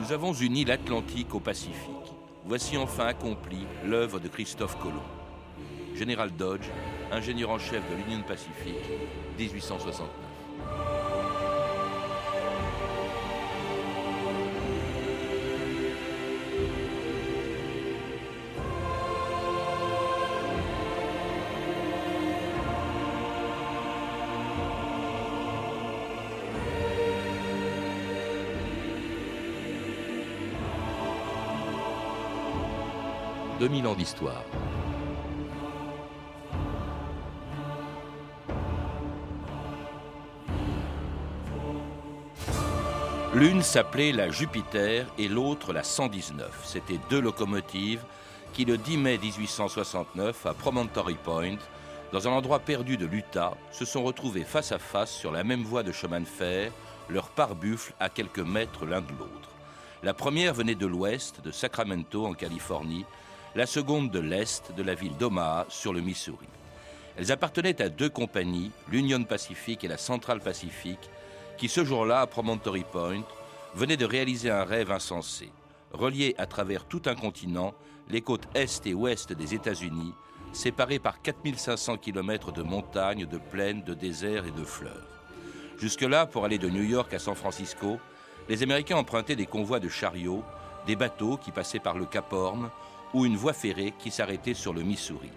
Nous avons uni l'Atlantique au Pacifique. Voici enfin accomplie l'œuvre de Christophe Colomb. Général Dodge, ingénieur en chef de l'Union Pacifique, 1869. 2000 ans d'histoire. L'une s'appelait la Jupiter et l'autre la 119. C'étaient deux locomotives qui, le 10 mai 1869, à Promontory Point, dans un endroit perdu de l'Utah, se sont retrouvées face à face sur la même voie de chemin de fer, leur pare-buffle à quelques mètres l'un de l'autre. La première venait de l'ouest, de Sacramento, en Californie, la seconde de l'Est de la ville d'Omaha sur le Missouri. Elles appartenaient à deux compagnies, l'Union Pacific et la Central Pacific, qui ce jour-là, à Promontory Point, venaient de réaliser un rêve insensé, relier à travers tout un continent les côtes est et ouest des États-Unis, séparées par 4500 km de montagnes, de plaines, de déserts et de fleurs. Jusque-là, pour aller de New York à San Francisco, les Américains empruntaient des convois de chariots, des bateaux qui passaient par le Cap Horn ou une voie ferrée qui s'arrêtait sur le Missouri.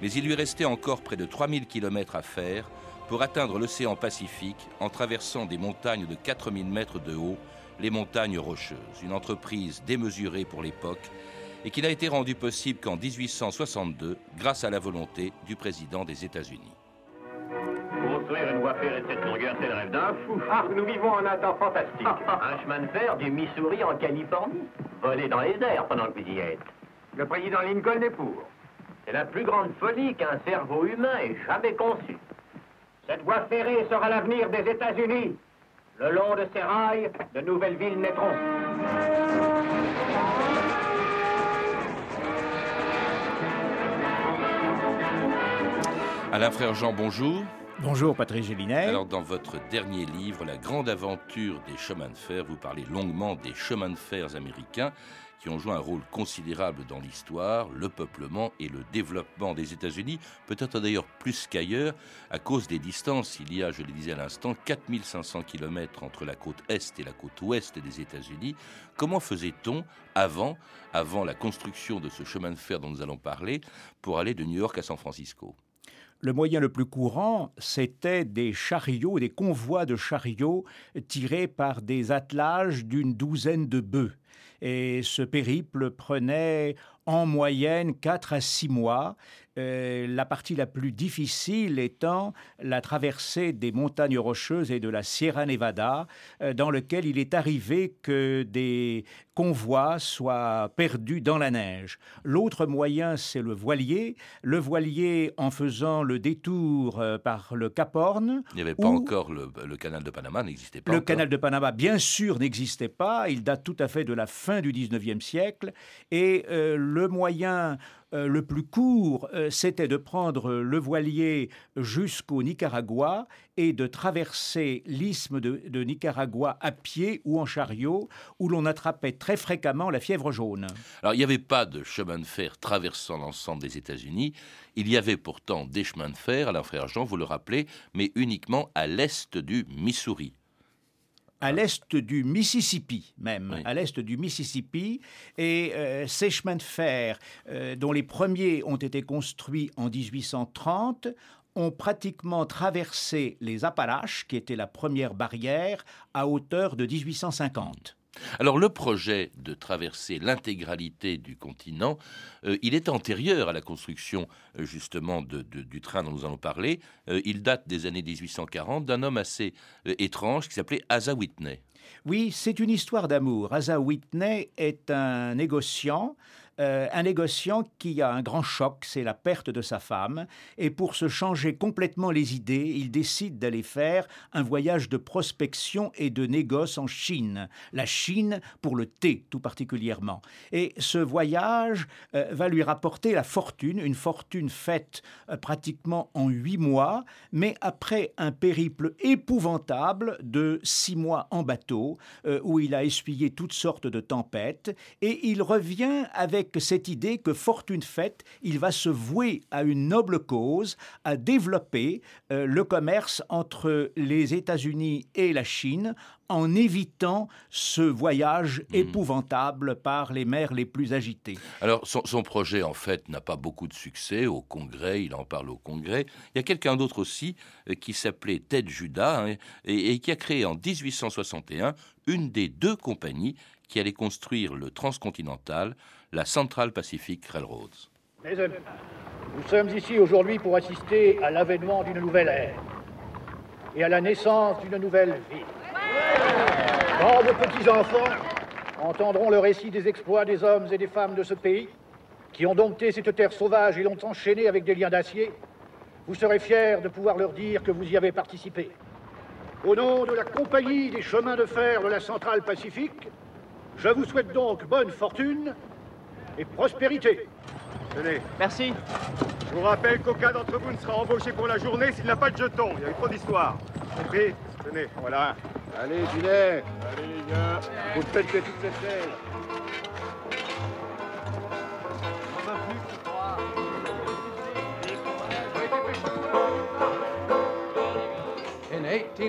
Mais il lui restait encore près de 3000 km à faire pour atteindre l'océan Pacifique en traversant des montagnes de 4000 mètres de haut, les montagnes rocheuses. Une entreprise démesurée pour l'époque et qui n'a été rendue possible qu'en 1862 grâce à la volonté du président des États-Unis. Construire une voie ferrée de cette longueur, c'est le rêve d'un fou. Ah, nous vivons un temps fantastique. un chemin de fer du Missouri en Californie. Voler dans les airs pendant que vous y êtes. Le président Lincoln est pour. C'est la plus grande folie qu'un cerveau humain ait jamais conçue. Cette voie ferrée sera l'avenir des États-Unis. Le long de ces rails, de nouvelles villes naîtront. Alain Frère Jean, bonjour. Bonjour Patrick Gélinet. Alors dans votre dernier livre, La grande aventure des chemins de fer, vous parlez longuement des chemins de fer américains qui ont joué un rôle considérable dans l'histoire, le peuplement et le développement des États-Unis, peut-être d'ailleurs plus qu'ailleurs, à cause des distances. Il y a, je le disais à l'instant, 4500 km entre la côte est et la côte ouest des États-Unis. Comment faisait-on avant, avant la construction de ce chemin de fer dont nous allons parler, pour aller de New York à San Francisco? Le moyen le plus courant, c'était des chariots, des convois de chariots tirés par des attelages d'une douzaine de bœufs. Et ce périple prenait en moyenne 4 à 6 mois, euh, la partie la plus difficile étant la traversée des montagnes rocheuses et de la Sierra Nevada, euh, dans lequel il est arrivé que des convois soient perdus dans la neige. L'autre moyen, c'est le voilier. Le voilier, en faisant le détour euh, par le Cap Horn. Il n'y avait pas encore le, canal de Panama, n'existait pas. Le canal de Panama, bien sûr, n'existait pas. Il date tout à fait de la fin du 19e siècle. Et le moyen euh, le plus court, euh, c'était de prendre le voilier jusqu'au Nicaragua et de traverser l'isthme de, Nicaragua à pied ou en chariot, où l'on attrapait très fréquemment la fièvre jaune. Alors, il n'y avait pas de chemin de fer traversant l'ensemble des États-Unis. Il y avait pourtant des chemins de fer, Alain Frère Jean, vous le rappelez, mais uniquement à l'est du Missouri à l'est du Mississippi même, à l'est du Mississippi. Et euh, ces chemins de fer, euh, dont les premiers ont été construits en 1830, ont pratiquement traversé les Appalaches, qui était la première barrière, à hauteur de 1850. Alors le projet de traverser l'intégralité du continent, euh, il est antérieur à la construction euh, justement du train dont nous allons parler. Euh, il date des années 1840 d'un homme assez étrange qui s'appelait Asa Whitney. Oui, c'est une histoire d'amour. Asa Whitney est un négociant euh, un négociant qui a un grand choc, c'est la perte de sa femme, et pour se changer complètement les idées, il décide d'aller faire un voyage de prospection et de négoce en Chine. La Chine pour le thé tout particulièrement. Et ce voyage euh, va lui rapporter la fortune, une fortune faite euh, pratiquement en huit mois, mais après un périple épouvantable de six mois en bateau, où il a essuyé toutes sortes de tempêtes, et il revient avec cette idée que fortune faite, il va se vouer à une noble cause, à développer euh, le commerce entre les États-Unis et la Chine en évitant ce voyage hmm. épouvantable par les mers les plus agitées. Alors son, projet en fait n'a pas beaucoup de succès au Congrès, il en parle au Congrès. Il y a quelqu'un d'autre aussi euh, qui s'appelait Ted Judah hein, et, et qui a créé en 1861 une des deux compagnies qui allait construire le transcontinental, la Central Pacific Railroad. nous sommes ici aujourd'hui pour assister à l'avènement d'une nouvelle ère et à la naissance d'une nouvelle vie. Quand vos petits-enfants entendront le récit des exploits des hommes et des femmes de ce pays, qui ont dompté cette terre sauvage et l'ont enchaînée avec des liens d'acier, vous serez fiers de pouvoir leur dire que vous y avez participé. Au nom de la Compagnie des chemins de fer de la Centrale Pacifique, je vous souhaite donc bonne fortune et prospérité. Tenez. Merci. Je vous rappelle qu'aucun d'entre vous ne sera embauché pour la journée s'il n'a pas de jeton. Il y a eu trop d'histoires. Compris? Tenez, voilà. Allez, Gilet. Allez, les gars. Vous faites toutes ces scènes.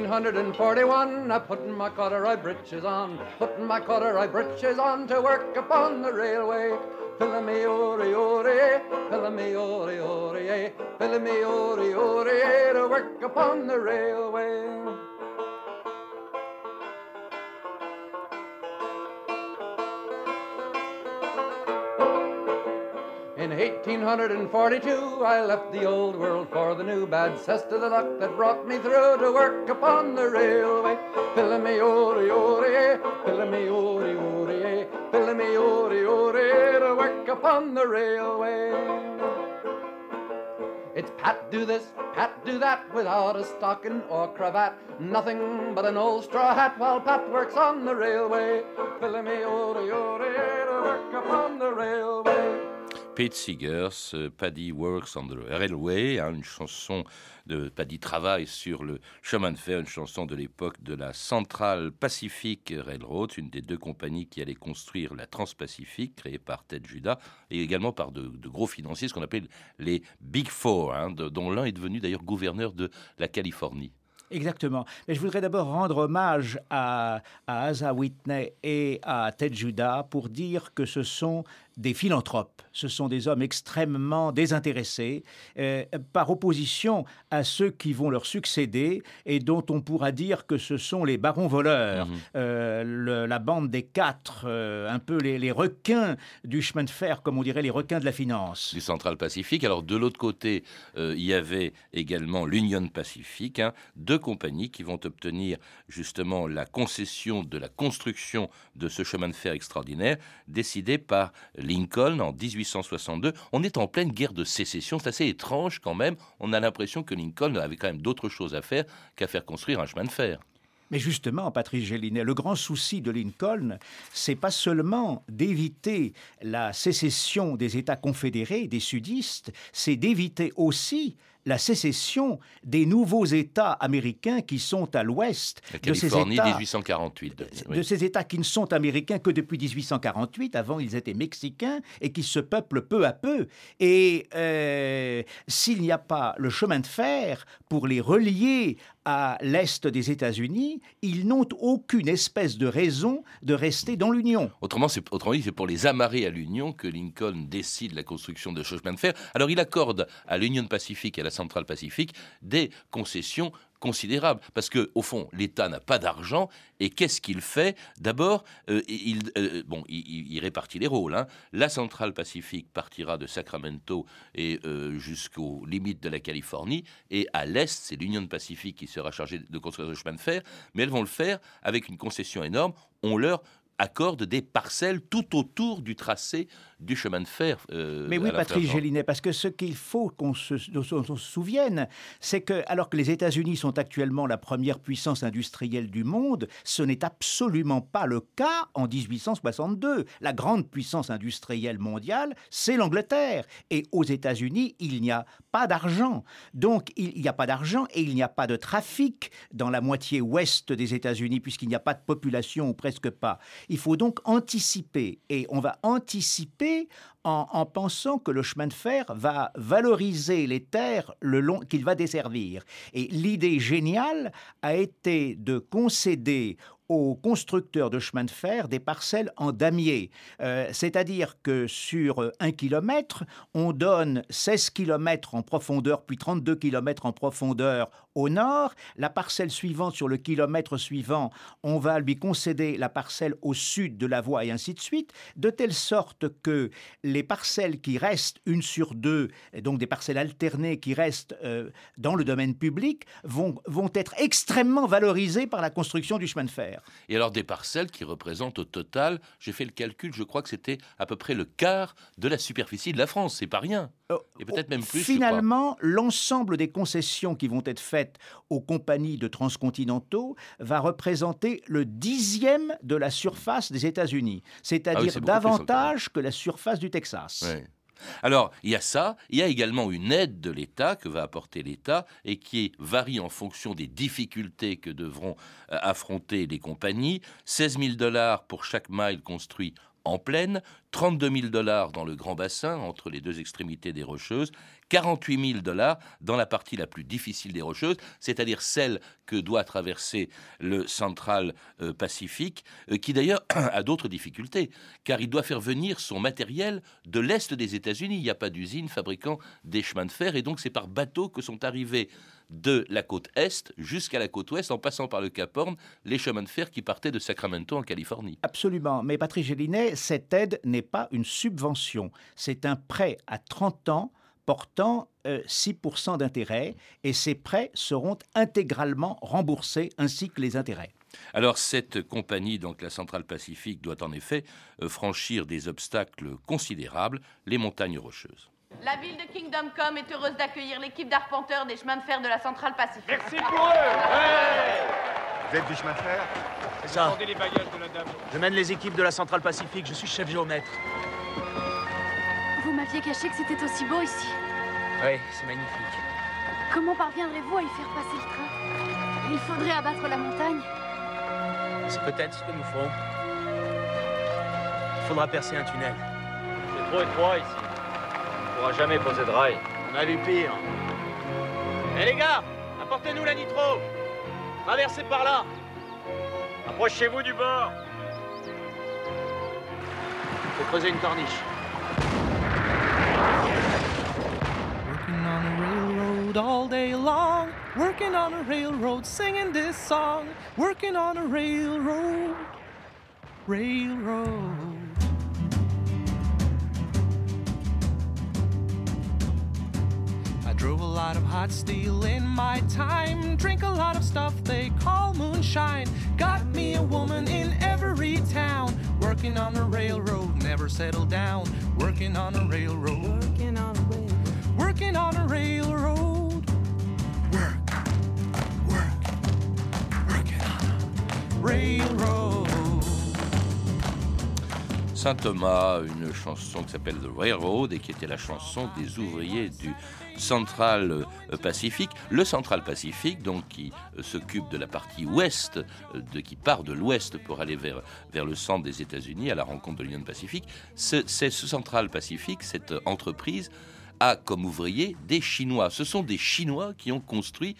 1841, I put my corduroy breeches on, putting my corduroy breeches on to work upon the railway. Fill me ori ori, fill me ori ori, eh? fill me ori ori, eh, to work upon the railway. 1842, I left the old world for the new bad cess to the luck that brought me through to work upon the railway. Fill me ori ori, fill me ori ori, me ori ori, to work upon the railway. It's Pat do this, Pat do that, without a stocking or cravat. Nothing but an old straw hat while Pat works on the railway. Fill me ori ori, to work upon the railway. Pete Seegers, euh, Paddy Works on the Railway, hein, une chanson de Paddy travaille sur le chemin de fer, une chanson de l'époque de la Central Pacific Railroad, une des deux compagnies qui allait construire la Transpacifique, créée par Ted Judah, et également par de, gros financiers, ce qu'on appelle les Big Four, hein, dont l'un est devenu d'ailleurs gouverneur de la Californie. Exactement. Mais je voudrais d'abord rendre hommage à, à Asa Whitney et à Ted Judah pour dire que ce sont des philanthropes. Ce sont des hommes extrêmement désintéressés, euh, par opposition à ceux qui vont leur succéder et dont on pourra dire que ce sont les barons voleurs, mhm. euh, la bande des quatre, euh, un peu les, requins du chemin de fer, comme on dirait les requins de la finance. Du Central Pacifique. Alors de l'autre côté, il y avait également l'Union Pacifique, hein, deux compagnies qui vont obtenir justement la concession de la construction de ce chemin de fer extraordinaire, décidé par Lincoln en 1862. On est en pleine guerre de sécession. C'est assez étrange quand même. On a l'impression que Lincoln avait quand même d'autres choses à faire qu'à faire construire un chemin de fer. Mais justement, Patrice Gélinet, le grand souci de Lincoln, c'est pas seulement d'éviter la sécession des États confédérés, des sudistes, c'est d'éviter aussi la sécession des nouveaux États américains qui sont à l'ouest de ces États. 1848. De, ces États qui ne sont américains que depuis 1848. Avant, ils étaient mexicains et qui se peuplent peu à peu. Et euh, s'il n'y a pas le chemin de fer pour les relier à l'est des États-Unis, ils n'ont aucune espèce de raison de rester dans l'Union. Autrement, c'est, autrement dit, c'est pour les amarrer à l'Union que Lincoln décide la construction de ce chemin de fer. Alors il accorde à l'Union Pacifique et à la Centrale Pacifique des concessions considérable parce que au fond l'État n'a pas d'argent et qu'est-ce qu'il fait? D'abord, euh, il, euh, bon, il, répartit les rôles. Hein. La centrale Pacifique partira de Sacramento et euh, jusqu'aux limites de la Californie et à l'est, c'est l'Union Pacifique qui sera chargée de construire le chemin de fer, mais elles vont le faire avec une concession énorme. On leur accorde des parcelles tout autour du tracé du chemin de fer. Euh, Mais oui, Patrice Gélinet, parce que ce qu'il faut qu'on se, souvienne, c'est que, alors que les États-Unis sont actuellement la première puissance industrielle du monde, ce n'est absolument pas le cas en 1862. La grande puissance industrielle mondiale, c'est l'Angleterre. Et aux États-Unis, il n'y a pas d'argent. Donc, il n'y a pas d'argent et il n'y a pas de trafic dans la moitié ouest des États-Unis, puisqu'il n'y a pas de population ou presque pas. Il faut donc anticiper. Et on va anticiper en, pensant que le chemin de fer va valoriser les terres le long qu'il va desservir. Et l'idée géniale a été de concéder aux constructeurs de chemin de fer des parcelles en damier. Euh, c'est-à-dire que sur un kilomètre, on donne 16 kilomètres en profondeur, puis 32 kilomètres en profondeur au nord. La parcelle suivante, sur le kilomètre suivant, on va lui concéder la parcelle au sud de la voie et ainsi de suite, de telle sorte que les parcelles qui restent, une sur deux, donc des parcelles alternées qui restent euh, dans le domaine public, vont, vont être extrêmement valorisées par la construction du chemin de fer. Et alors des parcelles qui représentent au total, j'ai fait le calcul, je crois que c'était à peu près le quart de la superficie de la France, c'est pas rien. Euh, et peut-être même plus. Finalement, l'ensemble des concessions qui vont être faites aux compagnies de transcontinentaux va représenter le dixième de la surface des États-Unis, c'est-à-dire ah davantage que la surface du Texas. Alors, il y a ça, il y a également une aide de l'État que va apporter l'État et qui varie en fonction des difficultés que devront euh, affronter les compagnies. 16 000 dollars pour chaque mile construit en plaine, 32 000 dollars dans le grand bassin entre les deux extrémités des Rocheuses, 48 000 dollars dans la partie la plus difficile des Rocheuses, c'est-à-dire celle que doit traverser le Central euh, Pacifique, euh, qui d'ailleurs a d'autres difficultés, car il doit faire venir son matériel de l'Est des États-Unis. Il n'y a pas d'usine fabriquant des chemins de fer, et donc c'est par bateau que sont arrivés de la côte est jusqu'à la côte ouest, en passant par le Cap Horn, les chemins de fer qui partaient de Sacramento en Californie. Absolument. Mais Patrick Gélinet, cette aide n'est pas une subvention. C'est un prêt à 30 ans portant 6% euh, d'intérêt et ces prêts seront intégralement remboursés ainsi que les intérêts. Alors cette compagnie, donc la Centrale Pacifique, doit en effet euh, franchir des obstacles considérables, les montagnes rocheuses. La ville de Kingdom Come est heureuse d'accueillir l'équipe d'arpenteurs des chemins de fer de la Centrale Pacifique. Merci pour eux Vous êtes du chemin de fer C'est ça. Les bagages de la dame. Je mène les équipes de la Centrale Pacifique, je suis chef géomètre. Vous m'aviez caché que c'était aussi beau ici. Oui, c'est magnifique. Comment parviendrez-vous à y faire passer le train? Il faudrait abattre la montagne. C'est peut-être ce que nous ferons. Il faudra percer un tunnel. C'est trop étroit ici pourra jamais poser de rail. On a vu pire. Hé les gars, apportez-nous la nitro. Traversez par là. Approchez-vous du bord. Faut creuser une corniche. Working on a railroad all day long. Working on a railroad, singing this song. Working on a railroad, railroad. Drove a lot of hot steel in my time. Drink a lot of stuff they call moonshine. Got me a woman in every town. Working on a railroad, never settled down. Working on a railroad. Working on a railroad. Working on a railroad. Work, work, working on a railroad. Saint Thomas, une chanson qui s'appelle The Railroad et qui était la chanson des ouvriers du Central euh, Pacifique. Le Central Pacifique, donc qui euh, s'occupe de la partie ouest, euh, de, qui part de l'ouest pour aller vers, vers le centre des États-Unis à la rencontre de l'Union Pacifique. C'est ce Central Pacifique, cette entreprise comme ouvriers des Chinois. Ce sont des Chinois qui ont construit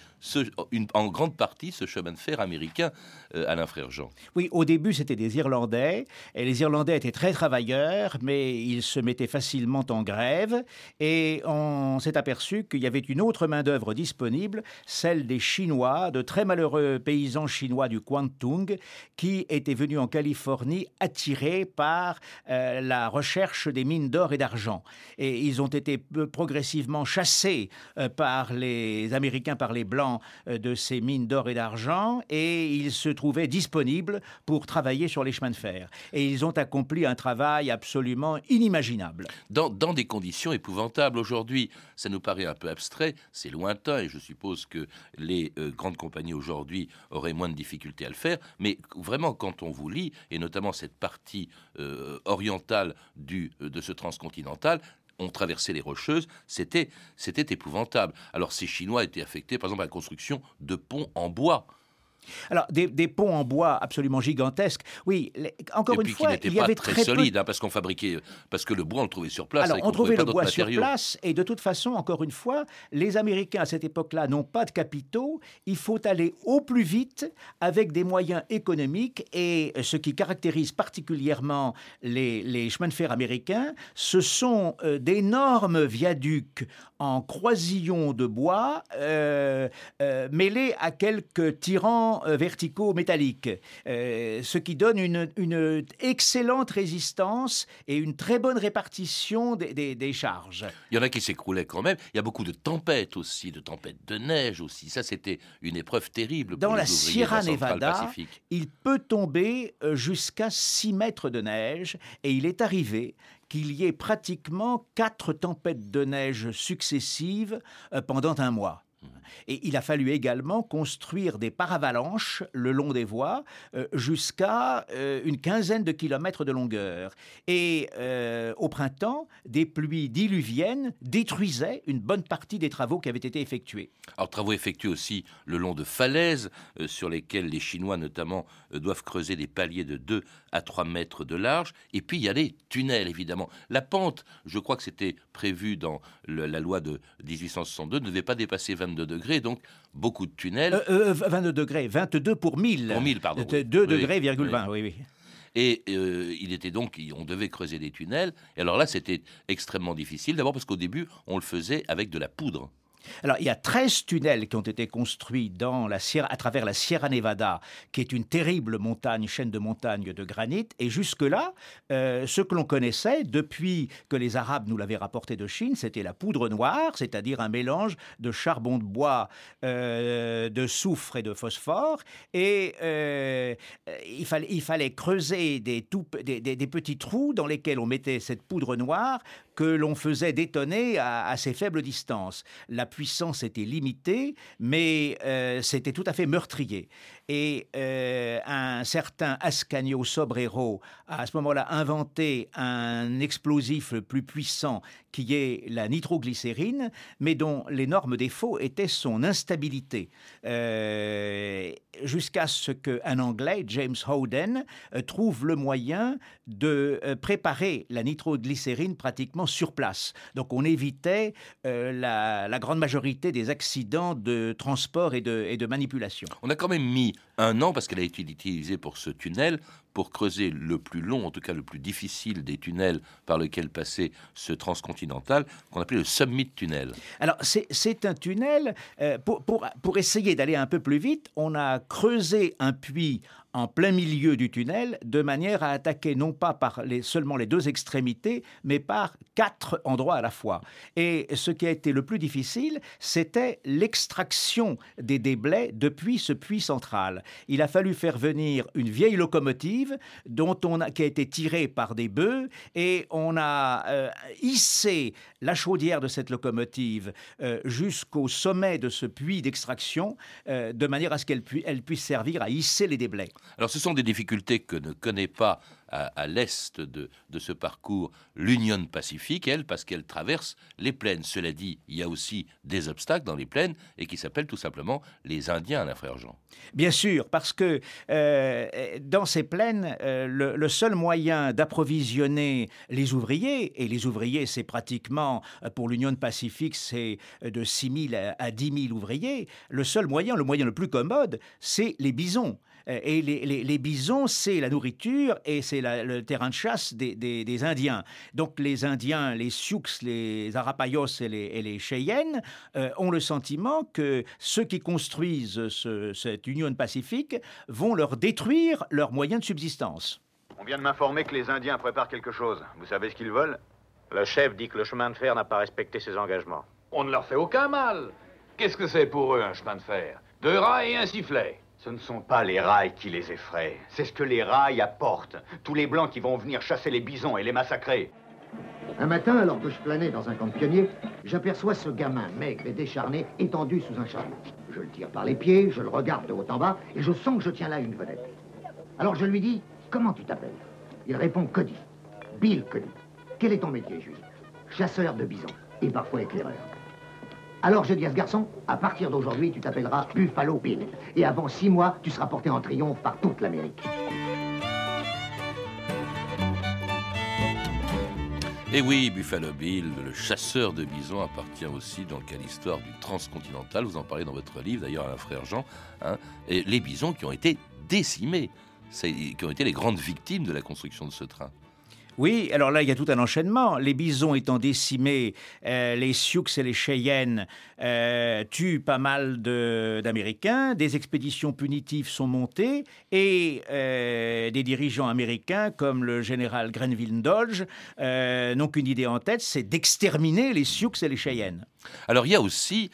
en grande partie ce chemin de fer américain, euh, Alain Jean. Oui, au début, c'était des Irlandais, et les Irlandais étaient très travailleurs, mais ils se mettaient facilement en grève, et on s'est aperçu qu'il y avait une autre main-d'œuvre disponible, celle des Chinois, de très malheureux paysans chinois du Kwantung, qui étaient venus en Californie attirés par euh, la recherche des mines d'or et d'argent. Et ils ont été progressivement chassés par les Américains, par les Blancs de ces mines d'or et d'argent, et ils se trouvaient disponibles pour travailler sur les chemins de fer. Et ils ont accompli un travail absolument inimaginable. Dans, des conditions épouvantables. Aujourd'hui, ça nous paraît un peu abstrait, c'est lointain, et je suppose que les grandes compagnies aujourd'hui auraient moins de difficultés à le faire, mais vraiment, quand on vous lit, et notamment cette partie orientale du, de ce transcontinental, ont traversé les Rocheuses, c'était, c'était épouvantable. Alors ces Chinois étaient affectés, par exemple, à la construction de ponts en bois. Alors, des, ponts en bois absolument gigantesques, oui, encore une fois, il y avait très, très solide, peu... hein, parce qu'on fabriquait, parce que le bois, on le trouvait sur place. Alors, on, trouvait le bois sur place, et de toute façon, encore une fois, les Américains à cette époque-là n'ont pas de capitaux, il faut aller au plus vite avec des moyens économiques, et ce qui caractérise particulièrement les, chemins de fer américains, ce sont euh, d'énormes viaducs en croisillons de bois euh, euh, mêlés à quelques tirants euh, verticaux métalliques, ce qui donne une, excellente résistance et une très bonne répartition des, charges. Il y en a qui s'écroulaient quand même. Il y a beaucoup de tempêtes aussi, de tempêtes de neige aussi. Ça, c'était une épreuve terrible. Dans pour la les Sierra la Nevada, il peut tomber jusqu'à 6 mètres de neige et il est arrivé qu'il y ait pratiquement quatre tempêtes de neige successives euh, pendant un mois. Et il a fallu également construire des paravalanches le long des voies euh, jusqu'à euh, une quinzaine de kilomètres de longueur. Et euh, au printemps, des pluies diluviennes détruisaient une bonne partie des travaux qui avaient été effectués. Alors travaux effectués aussi le long de falaises sur lesquelles les Chinois notamment doivent creuser des paliers de 2 à 3 mètres de large. Et puis il y a les tunnels évidemment. La pente, je crois que c'était prévu dans la loi de 1862, ne devait pas dépasser 22 degrés donc beaucoup de tunnels. 22 euh, euh, degrés, 22 pour 1000. Pour 1000, pardon. 2 degrés, virgule 20, oui, oui. Et euh, il était donc, on devait creuser des tunnels. Et alors là, c'était extrêmement difficile. D'abord parce qu'au début, on le faisait avec de la poudre. Alors, il y a 13 tunnels qui ont été construits à travers la Sierra Nevada, qui est une terrible montagne, chaîne de montagnes de granit. Et jusque-là, euh, ce que l'on connaissait depuis que les Arabes nous l'avaient rapporté de Chine, c'était la poudre noire, c'est-à-dire un mélange de charbon de bois, euh, de soufre et de phosphore. Et euh, il, fallait, creuser des, petits trous dans lesquels on mettait cette poudre noire que l'on faisait détonner à, assez faible distance. La puissance était limitée, mais euh, c'était tout à fait meurtrier. Et euh, un certain Ascanio Sobrero a à ce moment-là inventé un explosif plus puissant qui est la nitroglycérine, mais dont l'énorme défaut était son instabilité. Euh, jusqu'à ce qu'un Anglais, James Howden, trouve le moyen de préparer la nitroglycérine pratiquement sur place. Donc on évitait la, la, grande majorité des accidents de transport et de, et de manipulation. On a quand même mis un an, parce qu'elle a été utilisée pour ce tunnel, pour creuser le plus long, en tout cas le plus difficile des tunnels par lesquels passait ce transcontinental, qu'on appelait le Summit Tunnel. Alors c'est un tunnel, euh, pour, pour essayer d'aller un peu plus vite, on a creusé un puits en plein milieu du tunnel, de manière à attaquer non pas par les, seulement les deux extrémités, mais par quatre endroits à la fois. Et ce qui a été le plus difficile, c'était l'extraction des déblais depuis ce puits central. Il a fallu faire venir une vieille locomotive dont on a, qui a été tirée par des bœufs et on a euh, hissé la chaudière de cette locomotive euh, jusqu'au sommet de ce puits d'extraction, euh, de manière à ce qu'elle puisse servir à hisser les déblais. Alors ce sont des difficultés que ne connaît pas à, l'est de, ce parcours l'Union Pacifique, elle, parce qu'elle traverse les plaines. Cela dit, il y a aussi des obstacles dans les plaines et qui s'appellent tout simplement les Indiens, la frère Jean. Bien sûr, parce que euh, dans ces plaines, euh, le, seul moyen d'approvisionner les ouvriers, et les ouvriers, c'est pratiquement, euh, pour l'Union Pacifique, c'est de 6 000 à 10 000 ouvriers, le seul moyen, le moyen le plus commode, c'est les bisons. Et les, bisons, c'est la nourriture et c'est le terrain de chasse des, Indiens. Donc les Indiens, les Sioux, les Arapayos et les, Cheyennes euh, ont le sentiment que ceux qui construisent cette Union Pacifique vont leur détruire leurs moyens de subsistance. On vient de m'informer que les Indiens préparent quelque chose. Vous savez ce qu'ils veulent? Le chef dit que le chemin de fer n'a pas respecté ses engagements. On ne leur fait aucun mal. Qu'est-ce que c'est pour eux un chemin de fer? Deux rails et un sifflet. Ce ne sont pas les rails qui les effraient. C'est ce que les rails apportent. Tous les blancs qui vont venir chasser les bisons et les massacrer. Un matin, alors que je planais dans un camp de pionniers, j'aperçois ce gamin maigre et décharné étendu sous un chariot. Je le tire par les pieds, je le regarde de haut en bas et je sens que je tiens là une vedette. Alors je lui dis, comment tu t'appelles? Il répond Cody. Bill Cody. Quel est ton métier, juif Chasseur de bisons et parfois éclaireur. Alors je dis à ce garçon, à partir d'aujourd'hui, tu t'appelleras Buffalo Bill. Et avant six mois, tu seras porté en triomphe par toute l'Amérique. Et oui, Buffalo Bill, le chasseur de bisons, appartient aussi donc à l'histoire du transcontinental. Vous en parlez dans votre livre, d'ailleurs, à frère Jean. Hein, les bisons qui ont été décimés, qui ont été les grandes victimes de la construction de ce train. Oui, alors là, il y a tout un enchaînement. Les bisons étant décimés, euh, les Sioux et les Cheyennes euh, tuent pas mal d'Américains, des expéditions punitives sont montées et euh, des dirigeants américains comme le général Grenville Dodge n'ont qu'une idée en tête, c'est d'exterminer les Sioux et les Cheyennes. Alors il y a aussi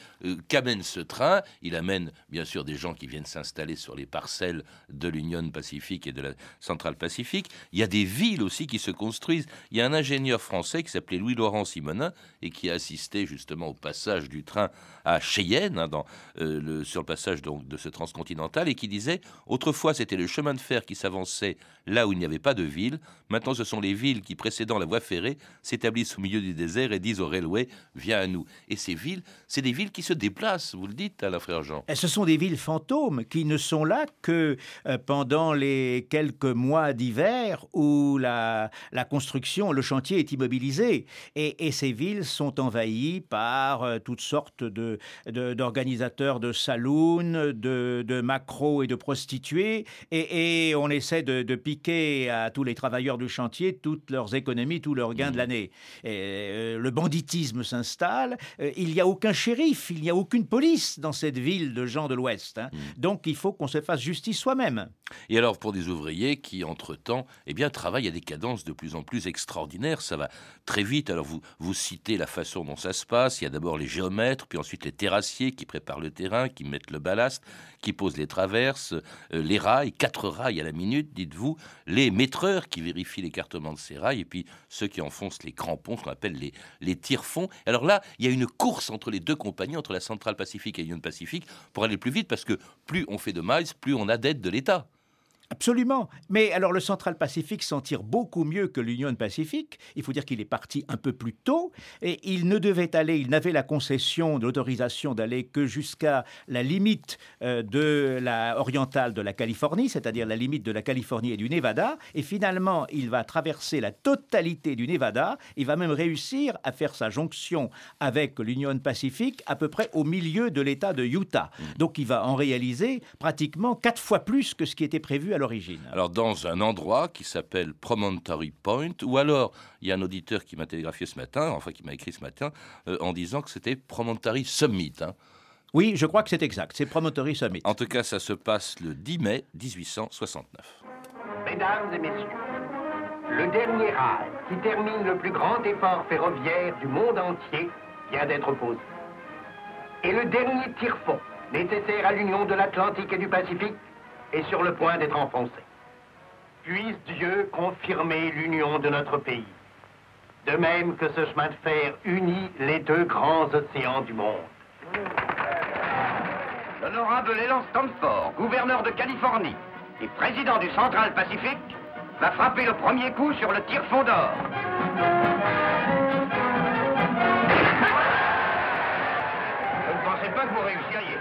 qu'amène ce train, il amène bien sûr des gens qui viennent s'installer sur les parcelles de l'Union Pacifique et de la Centrale Pacifique, il y a des villes aussi qui se construisent. Il y a un ingénieur français qui s'appelait Louis-Laurent Simonin et qui a assisté justement au passage du train à Cheyenne, hein, dans, euh, le, sur le passage donc, de ce transcontinental, et qui disait autrefois c'était le chemin de fer qui s'avançait là où il n'y avait pas de ville, maintenant ce sont les villes qui précédant la voie ferrée s'établissent au milieu du désert et disent au railway viens à nous. Ces villes, c'est des villes qui se déplacent, vous le dites à la frère Jean. Et ce sont des villes fantômes qui ne sont là que euh, pendant les quelques mois d'hiver où la, la construction, le chantier est immobilisé. Et, et ces villes sont envahies par euh, toutes sortes de, d'organisateurs de, saloons, de, de macros et de prostituées. Et, et on essaie de, de, piquer à tous les travailleurs du chantier toutes leurs économies, tous leurs gains de mmh. l'année. Euh, le banditisme s'installe. Euh, il n'y a aucun shérif, il n'y a aucune police dans cette ville de gens de l'Ouest. Hein. Mmh. Donc il faut qu'on se fasse justice soi-même. Et alors pour des ouvriers qui, entre-temps, eh bien, travaillent à des cadences de plus en plus extraordinaires, ça va très vite. Alors vous, vous citez la façon dont ça se passe. Il y a d'abord les géomètres, puis ensuite les terrassiers qui préparent le terrain, qui mettent le ballast, qui posent les traverses, euh, les rails, quatre rails à la minute, dites-vous, les maîtreurs qui vérifient l'écartement de ces rails, et puis ceux qui enfoncent les crampons, ce qu'on appelle les, les tire-fonds. Alors là, il y a une course entre les deux compagnies, entre la Centrale Pacifique et l'Union Pacifique, pour aller plus vite, parce que plus on fait de miles, plus on a d'aide de l'État. Absolument. Mais alors le Central Pacifique s'en tire beaucoup mieux que l'Union Pacifique. Il faut dire qu'il est parti un peu plus tôt et il ne devait aller, il n'avait la concession l'autorisation d'aller que jusqu'à la limite euh, de la orientale de la Californie, c'est-à-dire la limite de la Californie et du Nevada. Et finalement, il va traverser la totalité du Nevada. Il va même réussir à faire sa jonction avec l'Union Pacifique à peu près au milieu de l'État de Utah. Mmh. Donc il va en réaliser pratiquement quatre fois plus que ce qui était prévu à l'origine Alors, dans un endroit qui s'appelle Promontory Point, ou alors, il y a un auditeur qui m'a télégraphié ce matin, enfin qui m'a écrit ce matin, euh, en disant que c'était Promontory Summit. Hein. Oui, je crois que c'est exact, c'est Promontory Summit. En tout cas, ça se passe le 10 mai 1869. Mesdames et messieurs, le dernier rail qui termine le plus grand effort ferroviaire du monde entier vient d'être posé. Et le dernier tire-fond nécessaire à l'union de l'Atlantique et du Pacifique est sur le point d'être enfoncé. Puisse Dieu confirmer l'union de notre pays, de même que ce chemin de fer unit les deux grands océans du monde. L'honorable Leland Stanford, gouverneur de Californie et président du Central Pacifique, va frapper le premier coup sur le tire-fond d'or. Je ne pensais pas que vous réussiriez.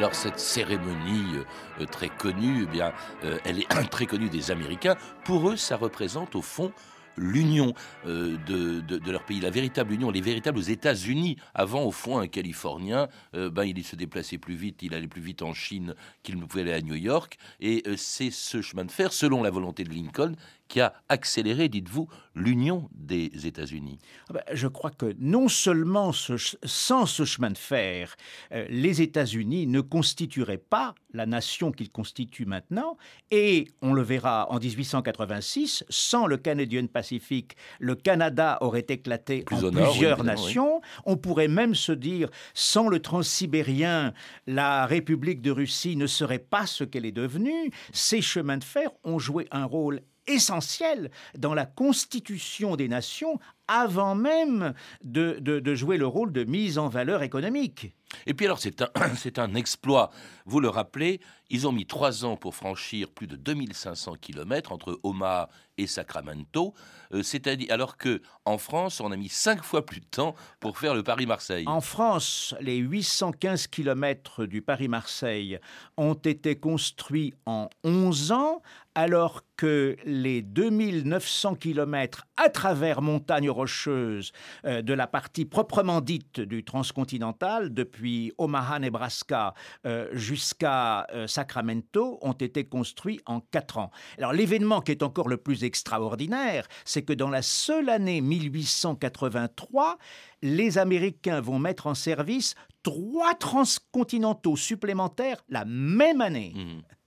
Alors cette cérémonie euh, très connue, eh bien, euh, elle est très connue des Américains. Pour eux, ça représente au fond l'union euh, de, leur pays, la véritable union, les véritables États-Unis. Avant, au fond, un Californien, ben, il se déplaçait plus vite, il allait plus vite en Chine qu'il ne pouvait aller à New York. Et c'est ce chemin de fer, selon la volonté de Lincoln, qui a accéléré, dites-vous, l'union des États-Unis ah ben, Je crois que non seulement sans ce chemin de fer, euh, les États-Unis ne constitueraient pas la nation qu'ils constituent maintenant, et on le verra en 1886, sans le Canadian Pacific, le Canada aurait éclaté en plusieurs nations. On pourrait même se dire, sans le transsibérien, la République de Russie ne serait pas ce qu'elle est devenue. Ces chemins de fer ont joué un rôle essentiel dans la constitution des nations avant même de, de, jouer le rôle de mise en valeur économique. Et puis alors, c'est un, c'est un exploit. Vous le rappelez, ils ont mis trois ans pour franchir plus de 2500 km entre Omaha et Sacramento, euh, c'est-à-dire alors que en France, on a mis cinq fois plus de temps pour faire le Paris-Marseille. En France, les 815 km du Paris-Marseille ont été construits en 11 ans, alors que les 2900 km à travers montagnes euh, de la partie proprement dite du transcontinental, depuis Omaha, Nebraska, euh, jusqu'à euh, Sacramento, ont été construits en quatre ans. Alors l'événement qui est encore le plus extraordinaire, c'est que dans la seule année 1883, les Américains vont mettre en service trois transcontinentaux supplémentaires la même année. Mmh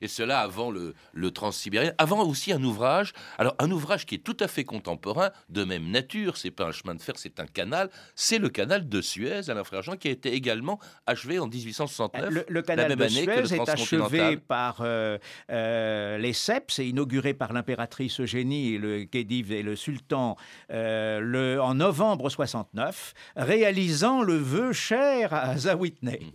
et cela avant le, le transsibérien, avant aussi un ouvrage, alors un ouvrage qui est tout à fait contemporain, de même nature, c'est pas un chemin de fer, c'est un canal, c'est le canal de Suez, Alain Frère Jean, qui a été également achevé en 1869. Le, canal de Suez est achevé par euh, euh, les Seps et inauguré par l'impératrice Eugénie et le Khedive et le sultan euh, le, en novembre 69, réalisant le vœu cher à Zawitney.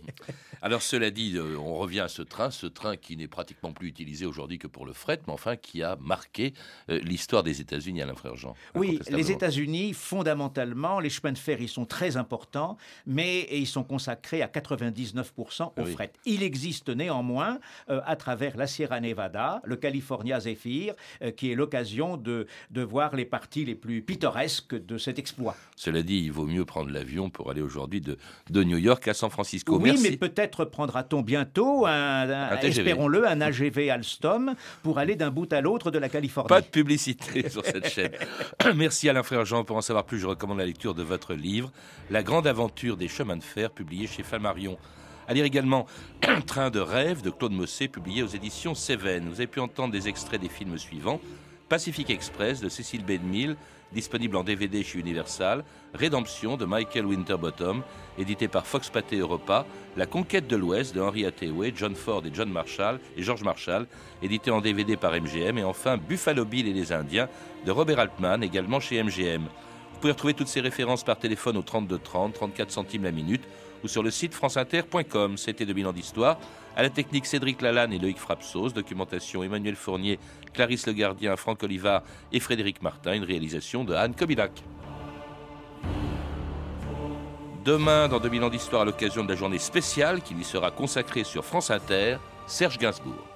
Alors cela dit, on revient à ce train, ce train qui n'est pratiquement plus utilisé aujourd'hui que pour le fret, mais enfin qui a marqué euh, l'histoire des États-Unis, Alain Frère Jean. Oui, les États-Unis, fondamentalement, les chemins de fer, ils sont très importants, mais ils sont consacrés à 99% au fret. Il existe néanmoins, euh, à travers la Sierra Nevada, le California Zephyr, euh, qui est l'occasion de, de voir les parties les plus pittoresques de cet exploit. Cela dit, il vaut mieux prendre l'avion pour aller aujourd'hui de, de New York à San Francisco. Oui, mais peut-être prendra-t-on bientôt espérons-le, un AGV Alstom pour aller d'un bout à l'autre de la Californie. Pas de publicité sur cette chaîne. Merci Alain Frère Jean. Pour en savoir plus, je recommande la lecture de votre livre, La grande aventure des chemins de fer, publié chez Flammarion. À lire également Train de rêve de Claude Mossé, publié aux éditions Cévennes. Vous avez pu entendre des extraits des films suivants Pacific Express de Cécile Bedmille, disponible en DVD chez Universal, Rédemption de Michael Winterbottom, édité par Fox Pathé Europa, La conquête de l'Ouest de Henry Hathaway, John Ford et John Marshall et George Marshall, édité en DVD par MGM, et enfin Buffalo Bill et les Indiens de Robert Altman, également chez MGM. Vous pouvez retrouver toutes ces références par téléphone au 32 30, 34 centimes la minute ou sur le site franceinter.com. C'était 2000 ans d'histoire. À la technique Cédric Lalanne et Loïc Frapsos, documentation Emmanuel Fournier, Clarisse Le Gardien, Franck Oliva et Frédéric Martin, une réalisation de Anne Kobilac. Demain, dans 2000 ans d'histoire, à l'occasion de la journée spéciale qui lui sera consacrée sur France Inter, Serge Gainsbourg.